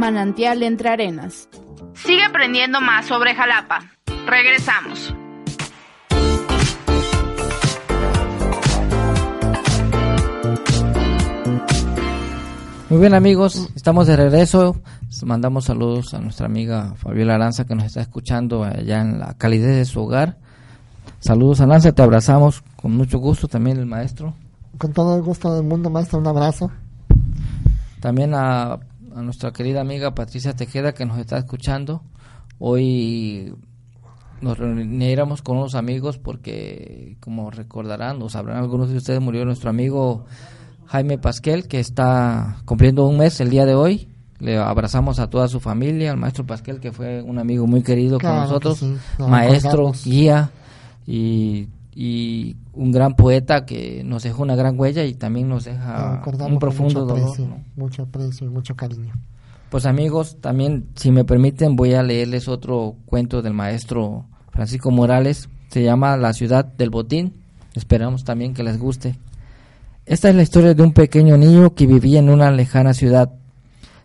Manantial entre arenas. Sigue aprendiendo más sobre Jalapa. Regresamos. Muy bien amigos, estamos de regreso. Mandamos saludos a nuestra amiga Fabiola Aranza que nos está escuchando allá en la calidez de su hogar. Saludos Aranza, te abrazamos con mucho gusto también el maestro. Con todo el gusto del mundo, maestro, un abrazo. También a, a nuestra querida amiga Patricia Tejeda que nos está escuchando. Hoy nos reuniremos con unos amigos porque, como recordarán o sabrán algunos de ustedes, murió nuestro amigo Jaime Pasquel, que está cumpliendo un mes el día de hoy. Le abrazamos a toda su familia, al maestro Pasquel, que fue un amigo muy querido Claro con nosotros, sí, maestro, guía y, y un gran poeta que nos dejó una gran huella y también nos deja un profundo mucho dolor. aprecio, ¿no? mucho aprecio y mucho cariño. Pues amigos, también si me permiten voy a leerles otro cuento del maestro Francisco Morales. Se llama La ciudad del botín. Esperamos también que les guste. Esta es la historia de un pequeño niño que vivía en una lejana ciudad.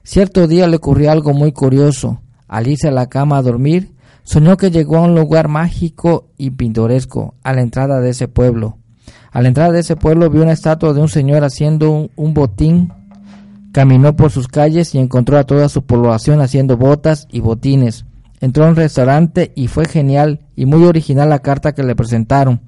Cierto día le ocurrió algo muy curioso. Al irse a la cama a dormir, soñó que llegó a un lugar mágico y pintoresco, a la entrada de ese pueblo. A la entrada de ese pueblo vio una estatua de un señor haciendo un, un botín Caminó por sus calles y encontró a toda su población haciendo botas y botines. Entró a un restaurante y fue genial y muy original la carta que le presentaron,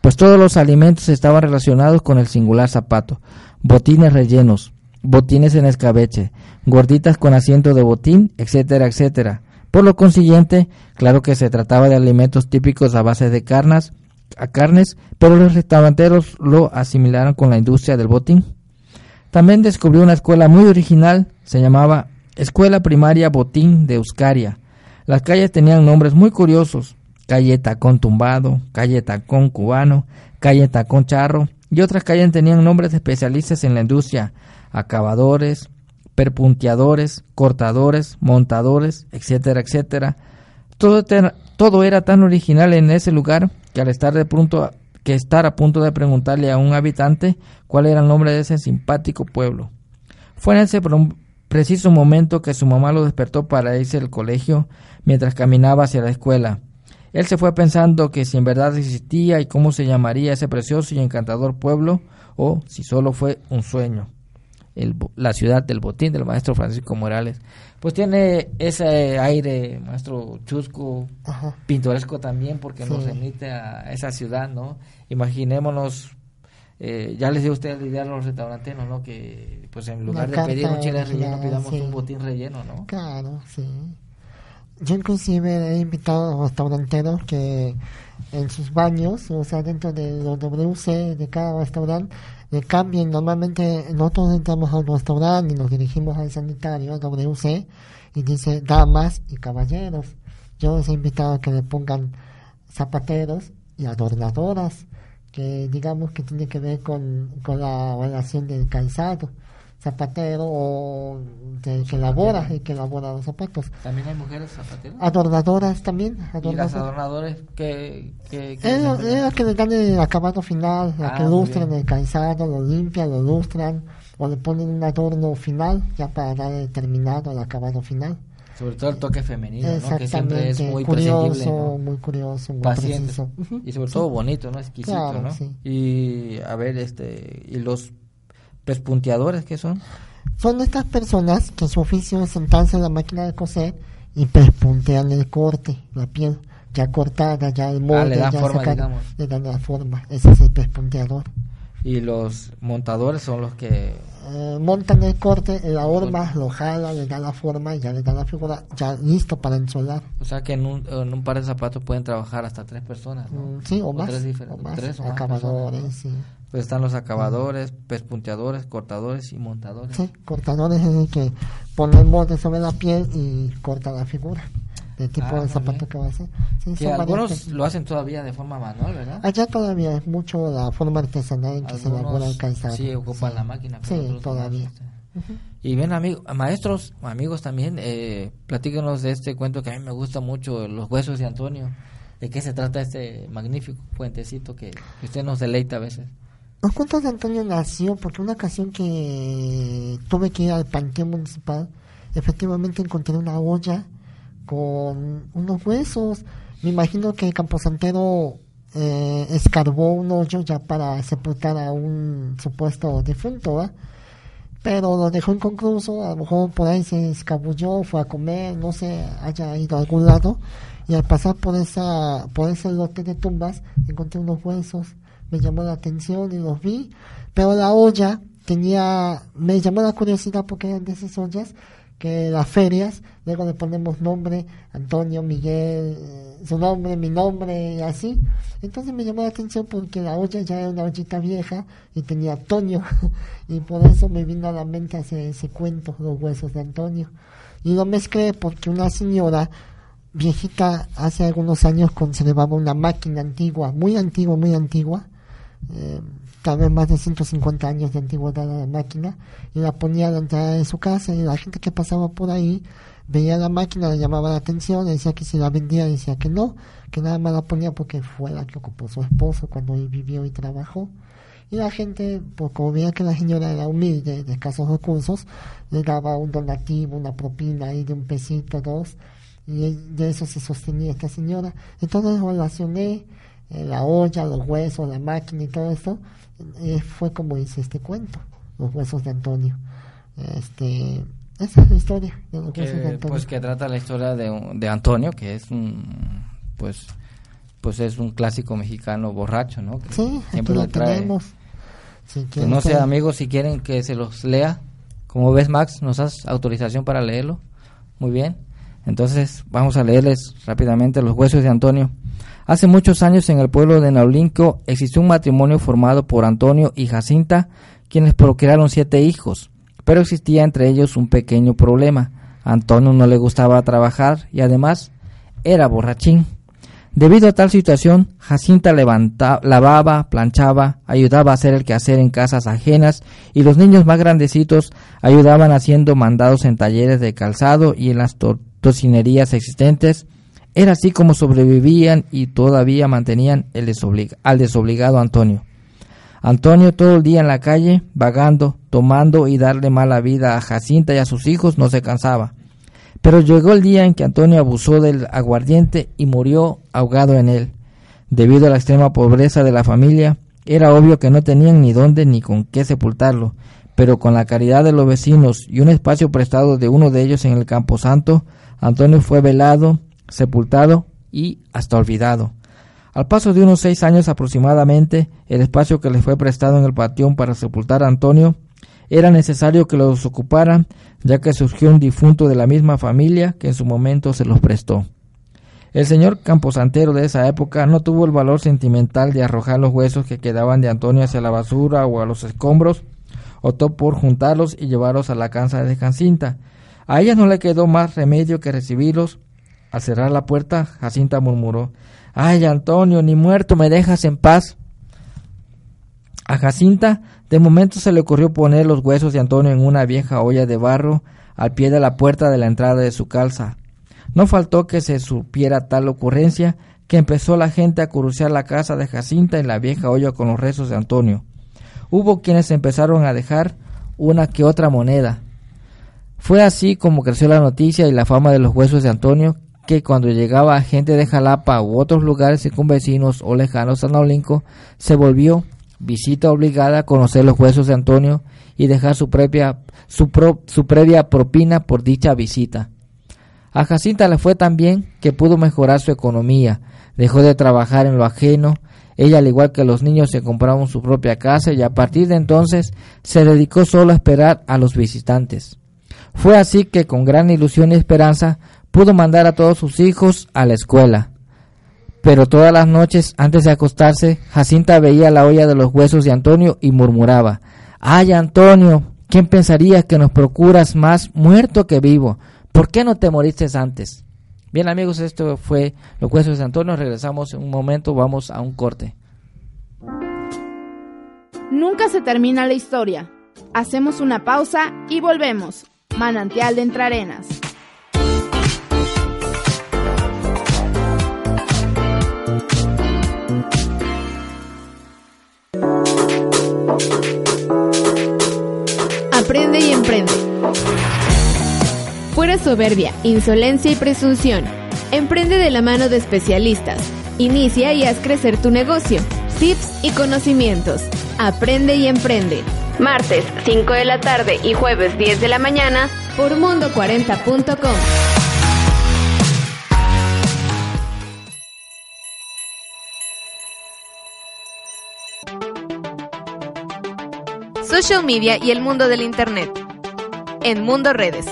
pues todos los alimentos estaban relacionados con el singular zapato. Botines rellenos, botines en escabeche, gorditas con asiento de botín, etcétera, etcétera. Por lo consiguiente, claro que se trataba de alimentos típicos a base de carnes, a carnes, pero los restauranteros lo asimilaron con la industria del botín. También descubrió una escuela muy original, se llamaba Escuela Primaria Botín de Euskaria. Las calles tenían nombres muy curiosos, calle Tacón Tumbado, calle Tacón Cubano, calle Tacón Charro, y otras calles tenían nombres especialistas en la industria, acabadores, perpunteadores, cortadores, montadores, etcétera, etcétera. Todo, todo era tan original en ese lugar que al estar de pronto que estar a punto de preguntarle a un habitante cuál era el nombre de ese simpático pueblo. Fue en ese preciso momento que su mamá lo despertó para irse al colegio mientras caminaba hacia la escuela. Él se fue pensando que si en verdad existía y cómo se llamaría ese precioso y encantador pueblo o si solo fue un sueño. El la ciudad del botín del maestro Francisco Morales. Pues tiene ese aire, maestro Chusco, Ajá. pintoresco también porque nos Sí. remite a esa ciudad, ¿no? Imaginémonos eh, ya les dio usted la idea a los restauranteros, ¿no? Que pues en lugar de pedir un chile relleno, pidamos sí. un botín relleno, ¿no? Claro, sí. Yo inclusive he invitado a los restauranteros que en sus baños, o sea, dentro de los WC de cada restaurante, cambien. Normalmente nosotros entramos al restaurante y nos dirigimos al sanitario, WC, y dice damas y caballeros. Yo les he invitado a que le pongan zapateros y adornadoras, que digamos que tiene que ver con, con la relación del calzado. Zapatero o del que elabora, el que elabora los zapatos. También hay mujeres zapateras. Adornadoras también. Y las adornadoras. adornadores que... que, que las que le dan el acabado final, la Ah, que lustran el calzado, lo limpian, lo lustran, o le ponen un adorno final, ya para dar el terminado, el acabado final. Sobre todo el toque femenino, ¿no? Que siempre es muy curioso, ¿no? muy curioso, muy Paciente. preciso. Y sobre todo bonito, ¿no? Exquisito, Claro, ¿no? sí. Y a ver, este... ¿Y los pespunteadores qué son? Son estas personas que su oficio es sentarse en la máquina de coser y pespuntean el corte, la piel ya cortada, ya el molde, Ah, le dan ya forma, digamos. le dan la forma. Ese es el pespunteador. Y los montadores son los que... Eh, montan el corte, la horma lo jala, le da la forma y ya le da la figura, ya listo para ensolar. O sea que en un, en un par de zapatos pueden trabajar hasta tres personas, ¿no? Mm, sí, o más, tres difer- o más, tres o más acabadores, sí. Pues están los acabadores, pespunteadores, cortadores y montadores. Sí, cortadores es el que pone el molde sobre la piel y corta la figura del tipo Ah, de zapato que va a hacer. Sí, Que algunos variantes. lo hacen todavía de forma manual, ¿verdad? Allá todavía es mucho la forma artesanal en que se elabora el Algunos calzado. sí ocupan la máquina. pero Sí, todavía. este. Y bien, amigos, maestros, amigos también, eh, platícanos de este cuento que a mí me gusta mucho, Los Huesos de Antonio. ¿De qué se trata este magnífico puentecito que, que usted nos deleita a veces? Los cuentos de Antonio nació porque una ocasión que tuve que ir al panteón municipal, efectivamente encontré una olla con unos huesos. Me imagino que el camposantero eh, escarbó un hoyo ya para sepultar a un supuesto difunto, ¿va? pero lo dejó inconcluso, a lo mejor por ahí se escabulló, fue a comer, no sé, haya ido a algún lado, y al pasar por esa, por ese lote de tumbas, encontré unos huesos, me llamó la atención y los vi, pero la olla tenía, me llamó la curiosidad porque eran de esas ollas que las ferias, luego le ponemos nombre, Antonio, Miguel, eh, su nombre, mi nombre y así. Entonces me llamó la atención porque la olla ya era una ollita vieja y tenía Antonio <laughs> y por eso me vino a la mente ese, ese cuento, los huesos de Antonio. Y lo mezclé porque una señora viejita hace algunos años conservaba una máquina antigua, muy antigua, muy antigua, eh, tal vez más de 150 años de antigüedad la máquina, y la ponía a la entrada de su casa y la gente que pasaba por ahí veía la máquina, le llamaba la atención, le decía que si la vendía, decía que no, que nada más la ponía porque fue la que ocupó su esposo cuando él vivió y trabajó. Y la gente, pues como veía que la señora era humilde, de escasos recursos, le daba un donativo, una propina ahí de un pesito, dos, y de eso se sostenía esta señora. Entonces relacioné eh, la olla, los huesos, la máquina y todo esto, eh, fue como hice este cuento, los huesos de Antonio. Este, esa es la historia de los huesos de que, Antonio. pues que trata la historia de, de Antonio, que es un pues pues es un clásico mexicano borracho, ¿no? Que sí, siempre lo trae. tenemos. Si Que no sé, que- amigos, si quieren que se los lea. Como ves, Max, ¿nos das autorización para leerlo? Muy bien. Entonces, vamos a leerles rápidamente Los huesos de Antonio. Hace muchos años en el pueblo de Naulinco existió un matrimonio formado por Antonio y Jacinta, quienes procrearon siete hijos. Pero existía entre ellos un pequeño problema. Antonio no le gustaba trabajar y además era borrachín. Debido a tal situación, Jacinta levanta- lavaba, planchaba, ayudaba a hacer el quehacer en casas ajenas y los niños más grandecitos ayudaban haciendo mandados en talleres de calzado y en las to- tocinerías existentes. Era así como sobrevivían y todavía mantenían el al desobligado Antonio. Antonio todo el día en la calle, vagando, tomando y darle mala vida a Jacinta y a sus hijos no se cansaba. Pero llegó el día en que Antonio abusó del aguardiente y murió ahogado en él. Debido a la extrema pobreza de la familia, era obvio que no tenían ni dónde ni con qué sepultarlo, pero con la caridad de los vecinos y un espacio prestado de uno de ellos en el Camposanto, Antonio fue velado, sepultado y hasta olvidado. Al paso de unos seis años aproximadamente, el espacio que le fue prestado en el patión para sepultar a Antonio era necesario que los ocuparan, ya que surgió un difunto de la misma familia que en su momento se los prestó. El señor camposantero de esa época no tuvo el valor sentimental de arrojar los huesos que quedaban de Antonio hacia la basura o a los escombros, optó por juntarlos y llevarlos a la casa de Jacinta. A ella no le quedó más remedio que recibirlos. Al cerrar la puerta, Jacinta murmuró Ay, Antonio, ni muerto me dejas en paz. A Jacinta de momento se le ocurrió poner los huesos de Antonio en una vieja olla de barro al pie de la puerta de la entrada de su calza. No faltó que se supiera tal ocurrencia que empezó la gente a cruciar la casa de Jacinta en la vieja olla con los restos de Antonio. Hubo quienes empezaron a dejar una que otra moneda. Fue así como creció la noticia y la fama de los huesos de Antonio, que cuando llegaba gente de Jalapa u otros lugares circunvecinos o lejanos a Naulinco, se volvió visita obligada a conocer los huesos de Antonio y dejar su, propia, su, su previa propina por dicha visita. A Jacinta le fue tan bien que pudo mejorar su economía, dejó de trabajar en lo ajeno, ella al igual que los niños se compraron su propia casa y a partir de entonces se dedicó solo a esperar a los visitantes. Fue así que con gran ilusión y esperanza pudo mandar a todos sus hijos a la escuela. Pero todas las noches, antes de acostarse, Jacinta veía la olla de los huesos de Antonio y murmuraba, ¡Ay, Antonio! ¿Quién pensaría que nos procuras más muerto que vivo? ¿Por qué no te moriste antes? Bien amigos, esto fue Los Huesos de Antonio. Regresamos en un momento, vamos a un corte. Nunca se termina la historia. Hacemos una pausa y volvemos. Manantial de Entrarenas. Aprende y emprende. Fuera soberbia, insolencia y presunción. Emprende de la mano de especialistas. Inicia y haz crecer tu negocio. Tips y conocimientos. Aprende y emprende. Martes 5 de la tarde y jueves 10 de la mañana por mundo40.com. Social media y el mundo del Internet. En Mundo Redes.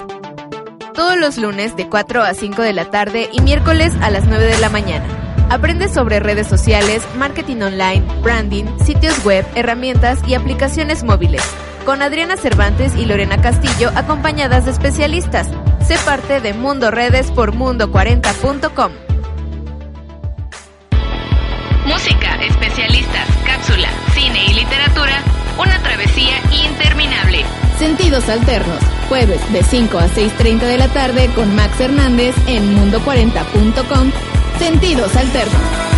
Todos los lunes de 4 a 5 de la tarde y miércoles a las 9 de la mañana. Aprende sobre redes sociales, marketing online, branding, sitios web, herramientas y aplicaciones móviles. Con Adriana Cervantes y Lorena Castillo acompañadas de especialistas. Sé parte de Mundo Redes por mundo40.com. Música, especialistas, cápsula, cine y literatura una travesía interminable. Sentidos Alternos, jueves de 5 a 6.30 de la tarde con Max Hernández en mundo40.com. Sentidos Alternos.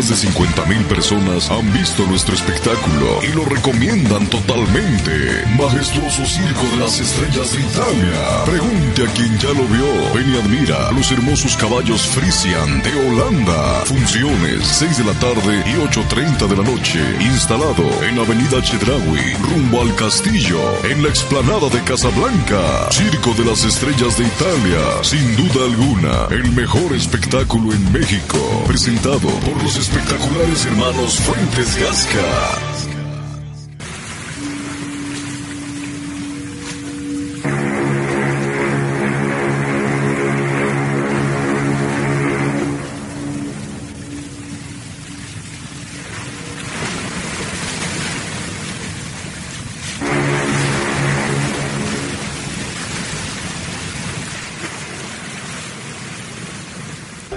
Más de 50.000 personas han visto nuestro espectáculo y lo recomiendan totalmente. Majestuoso Circo de las Estrellas de Italia. Pregunte a quien ya lo vio. Ven y admira los hermosos caballos Frisian de Holanda. Funciones 6 de la tarde y 8.30 de la noche. Instalado en Avenida Chedraui, rumbo al castillo, en la explanada de Casablanca. Circo de las Estrellas de Italia. Sin duda alguna, el mejor espectáculo en México. Presentado por los espectaculares hermanos Fuentes Gasca.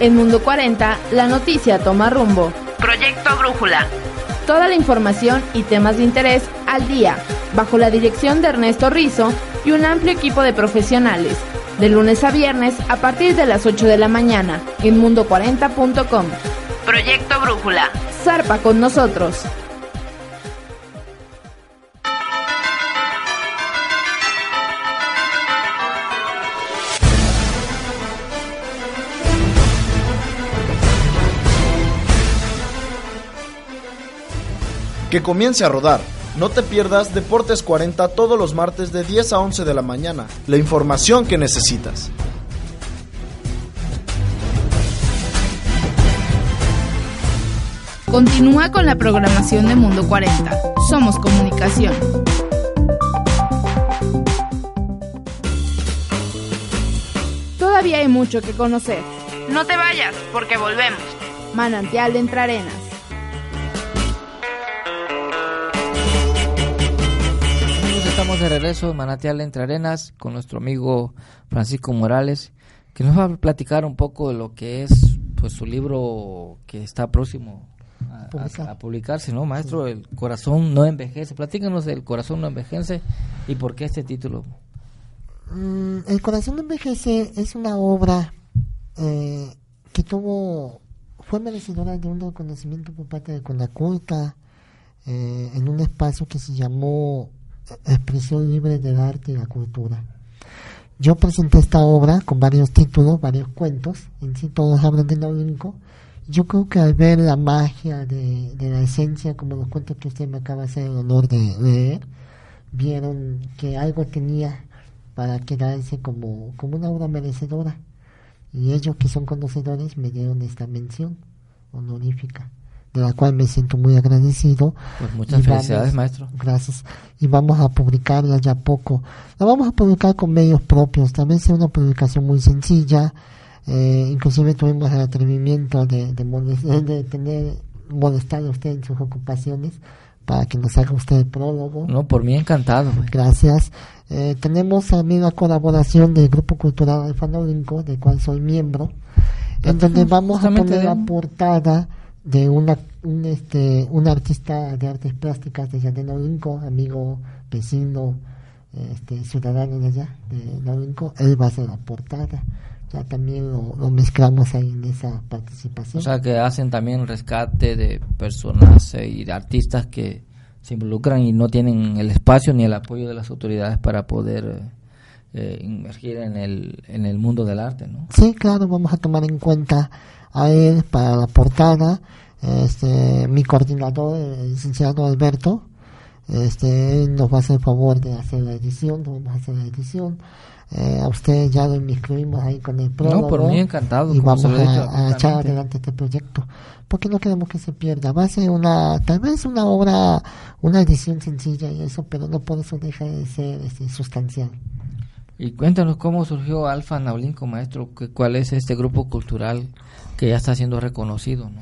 En Mundo 40, la noticia toma rumbo. Proyecto Brújula. Toda la información y temas de interés al día, bajo la dirección de Ernesto Rizo y un amplio equipo de profesionales. De lunes a viernes a partir de las 8 de la mañana en mundo40.com. Proyecto Brújula. Zarpa con nosotros. Que comience a rodar. No te pierdas Deportes 40 todos los martes de 10 a 11 de la mañana. La información que necesitas. Continúa con la programación de Mundo 40. Somos comunicación. Todavía hay mucho que conocer. No te vayas, porque volvemos. Manantial de Entre Arenas. De regreso Manantial Entre Arenas con nuestro amigo Francisco Morales, que nos va a platicar un poco de lo que es pues su libro que está próximo a, a- a publicarse, ¿no, maestro? El corazón no envejece. Platícanos del corazón no envejece y por qué este título. Mm, El corazón no envejece es una obra eh, que tuvo fue merecedora de un reconocimiento por parte de Conaculta eh, en un espacio que se llamó Expresión Libre del Arte y la Cultura. Yo presenté esta obra con varios títulos, varios cuentos, en sí todos hablan de Naulinco. Yo creo que al ver la magia de, de la esencia, como los cuentos que usted me acaba de hacer el honor de leer, vieron que algo tenía para quedarse como, como una obra merecedora. Y ellos que son conocedores me dieron esta mención honorífica, de la cual me siento muy agradecido. Pues muchas Y vamos- felicidades, maestro. Gracias. Y vamos a publicarla ya poco. La vamos a publicar con medios propios. También sea una publicación muy sencilla. Eh, inclusive tuvimos el atrevimiento de, de, molest- de tener molestar a usted en sus ocupaciones para que nos haga usted el prólogo. No, por mí encantado. güey. Gracias. Eh, tenemos también la colaboración del Grupo Cultural Alfa Naulinco, del cual soy miembro, en donde vamos a poner la portada de una un, este, un artista de artes plásticas de allá de Naulinco, amigo, vecino, este, ciudadano de allá de Naulinco. Él va a hacer la portada. Ya también lo, lo mezclamos ahí en esa participación. O sea, que hacen también rescate de personas eh, y de artistas que se involucran y no tienen el espacio ni el apoyo de las autoridades para poder eh, eh, inmergir en el, en el mundo del arte, ¿no? Sí, claro, vamos a tomar en cuenta a él para la portada. Este, mi coordinador, el licenciado Alberto, este, él nos va a hacer el favor de hacer la edición, nos vamos a hacer la edición. Eh, a usted ya lo inscribimos ahí con el prólogo. por mí encantado, Y como vamos a, echar adelante este proyecto. Porque no queremos que se pierda. Va a ser una, tal vez una obra, una edición sencilla y eso, pero no por eso deja de ser este, sustancial. Y cuéntanos cómo surgió Alfa Naulinco, maestro, que, cuál es este grupo cultural que ya está siendo reconocido, ¿no?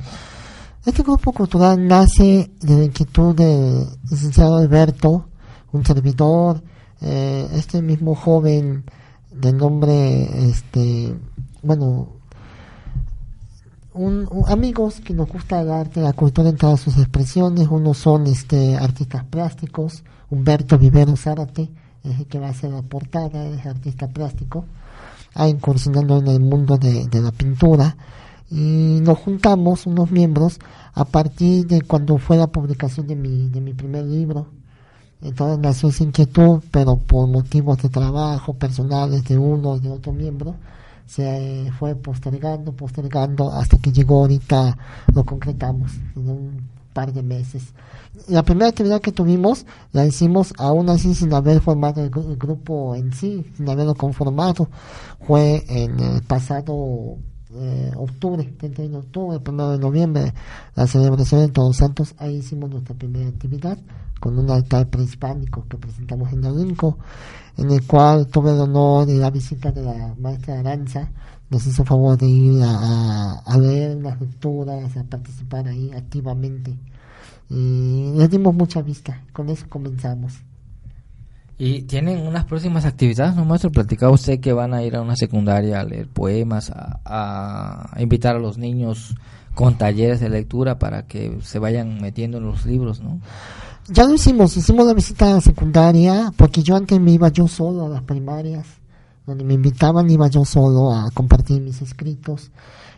Este grupo cultural nace de la inquietud del licenciado Alberto, un servidor, eh, este mismo joven de nombre, este, bueno, un, amigos que nos gusta el arte, la cultura en todas sus expresiones. Unos son este artistas plásticos, Humberto Vivero Zárate, es el que va a hacer la portada, es artista plástico, ha incursionado en el mundo de la pintura y nos juntamos unos miembros a partir de cuando fue la publicación de mi, de mi primer libro. Entonces nació esa inquietud, pero por motivos de trabajo personales de uno y de otro miembro, se fue postergando, postergando, hasta que llegó ahorita, lo concretamos en un par de meses. La primera actividad que tuvimos la hicimos aún así sin haber formado el, el grupo en sí, sin haberlo conformado. Fue en el pasado eh, octubre, 31 de octubre, 1 de noviembre, la celebración de Todos Santos, ahí hicimos nuestra primera actividad con un altar prehispánico que presentamos en Naulinco, en el cual tuve el honor y la visita de la maestra Aranza, nos hizo favor de ir a, a, leer unas lecturas, a participar ahí activamente. Y le dimos mucha vista, con eso comenzamos. Y tienen unas próximas actividades, ¿no, maestro? Platicaba usted que van a ir a una secundaria a leer poemas, a, a invitar a los niños con talleres de lectura para que se vayan metiendo en los libros, ¿no? Ya lo hicimos, hicimos la visita a la secundaria, porque yo antes me iba yo solo a las primarias, donde me invitaban iba yo solo a compartir mis escritos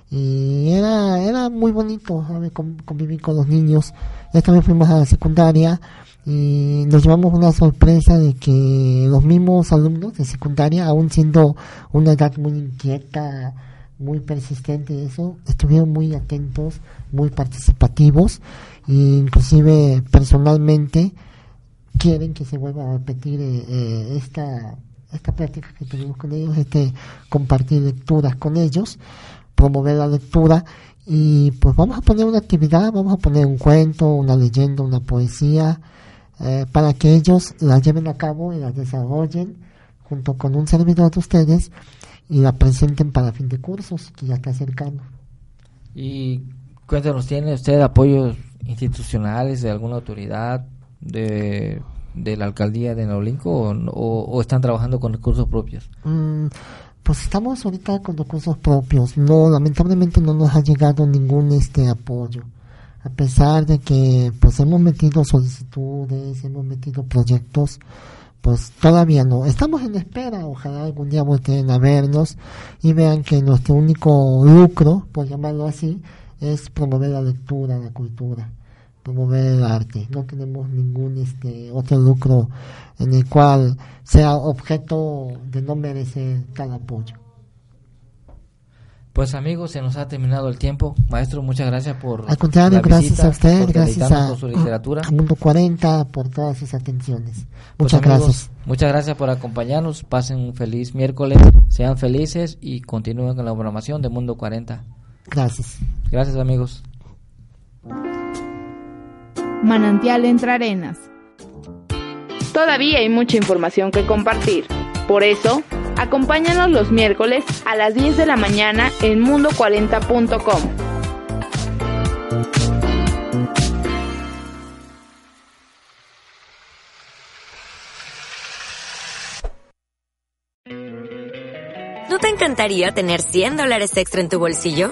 y era era muy bonito ¿sabe? Con- convivir con los niños. Esta vez fuimos a la secundaria y nos llevamos una sorpresa de que los mismos alumnos de secundaria, aún siendo una edad muy inquieta, muy persistente eso, estuvieron muy atentos, muy participativos, e inclusive personalmente quieren que se vuelva a repetir eh, eh, esta, esta práctica que tuvimos con ellos, este compartir lecturas con ellos, promover la lectura. Y pues vamos a poner una actividad, vamos a poner un cuento, una leyenda, una poesía, eh, para que ellos la lleven a cabo y la desarrollen junto con un servidor de ustedes y la presenten para fin de cursos, que ya está cercano. Y cuéntanos, ¿tiene usted apoyos institucionales de alguna autoridad de, de la alcaldía de Neolinco o, o, están trabajando con recursos propios? Mm, pues estamos ahorita con recursos propios. No, lamentablemente no nos ha llegado ningún este apoyo. A pesar de que pues hemos metido solicitudes, hemos metido proyectos, pues todavía no. Estamos en espera, ojalá algún día volteen a vernos y vean que nuestro único lucro, por llamarlo así, es promover la lectura, la cultura, promover el arte. No tenemos ningún este otro lucro en el cual sea objeto de no merecer tal apoyo. Pues amigos, se nos ha terminado el tiempo. Maestro, muchas gracias por Al contrario, gracias a usted, gracias a, su literatura. Mundo 40 por todas sus atenciones. Pues, muchas gracias. Muchas gracias por acompañarnos. Pasen un feliz miércoles, sean felices y continúen con la programación de Mundo 40. Gracias. Gracias amigos. Manantial entre arenas. Todavía hay mucha información que compartir. Por eso, acompáñanos los miércoles a las 10 de la mañana en mundo40.com. ¿No te encantaría tener 100 dólares extra en tu bolsillo?